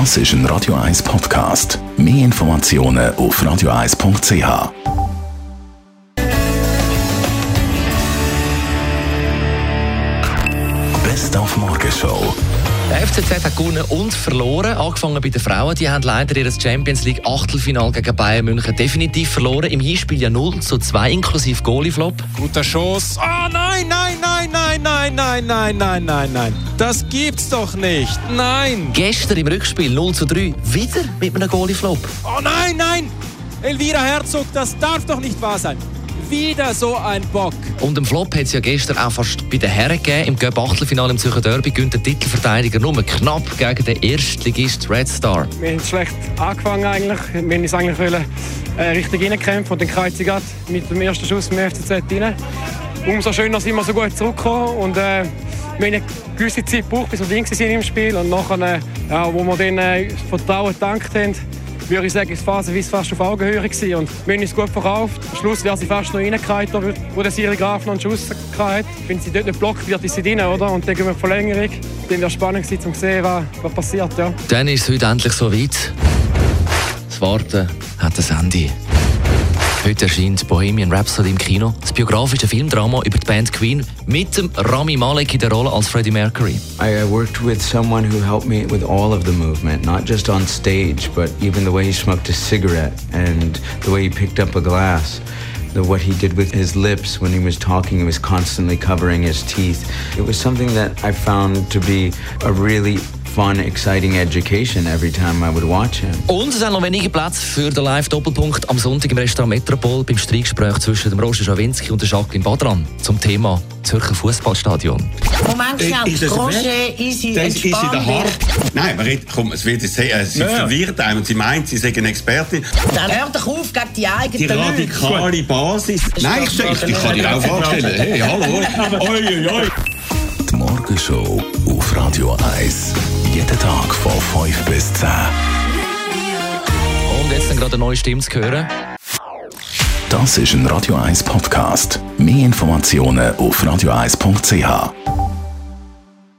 Das ist ein Radio 1 Podcast. Mehr Informationen auf radio1.ch. Best auf Morgenshow. Der FCZ hat gewonnen und verloren. Angefangen bei den Frauen. Die haben leider ihr Champions League Achtelfinal gegen Bayern München definitiv verloren. Im Hinspiel ja 0 zu 2 inklusive Goalie-Flop. Guter Schuss. Oh nein, nein, nein, nein, nein, nein, nein, nein, nein, nein. Das gibt's doch nicht. Nein. Gestern im Rückspiel 0 zu 3 wieder mit einem Goalie-Flop. Oh nein, nein. Elvira Herzog, das darf doch nicht wahr sein. Wieder so ein Bock. Und im Flop hat es ja gestern auch fast bei den Herren gegeben. Im Göpp Achtelfinale im Zürcher Derby gönnt der Titelverteidiger nur knapp gegen den Erstligist Red Star. Wir haben schlecht angefangen eigentlich. Wir wollten uns eigentlich wollen, äh, richtig reinkämpfen und den kreuze gerade mit dem ersten Schuss vom FCZ rein. Umso schöner sind wir so gut zurückgekommen und äh, wir haben eine gewisse Zeit gebraucht, bis wir drin waren im Spiel und nachher, äh, ja, wo wir dann äh, das Vertrauen gedankt haben, würde ich sagen, ist phasenweise fast auf Augenhöhe und wir haben uns gut verkauft. Am Schluss wäre sie fast noch reingehalten, wo der Siri Graf noch einen Schuss hatte. Wenn sie dort nicht blockt wird, ist sie drin, oder? Und dann gehen wir in Verlängerung. Dann wäre es spannend gewesen, um zu sehen, was, was passiert, ja. Dann ist es heute endlich so weit. Das Warten hat ein Ende. Heute erscheint Bohemian Rhapsody im Kino, das biografische Filmdrama über die Band Queen mit dem Rami Malek in der Rolle als Freddie Mercury. I uh, worked with someone who helped me with all of the movement, not just on stage, but even the way he smoked a cigarette and the way he picked up a glass. What he did with his lips when he was talking, he was constantly covering his teeth. It was something that I found to be a really fun, exciting education every time I would watch him. Und es sind noch wenige Plätze für den Live-Doppelpunkt am Sonntag im Restaurant Metropol beim Streitgespräch zwischen dem Roger Schawinski und der Jacqueline Badran zum Thema Zürcher Fußballstadion. Moment, schnell. Roger, easy, Das ist in der. Nein, man redet, komm, es wird sehr, äh, sie verwirrt einem und sie meint, sie sei eine Expertin. Dann hör doch auf gegen die Die eigenen Leute. radikale Basis. Nein, ich, ich, ich kann dir auch Fragen stellen. Hey, hallo. Oi, oi, oi. Die Morgenshow auf Radio 1. Tag von 5 bis 10. Und jetzt dann gerade eine neue Stimme zu hören. Das ist ein Radio 1 Podcast. Mehr Informationen auf radio1.ch.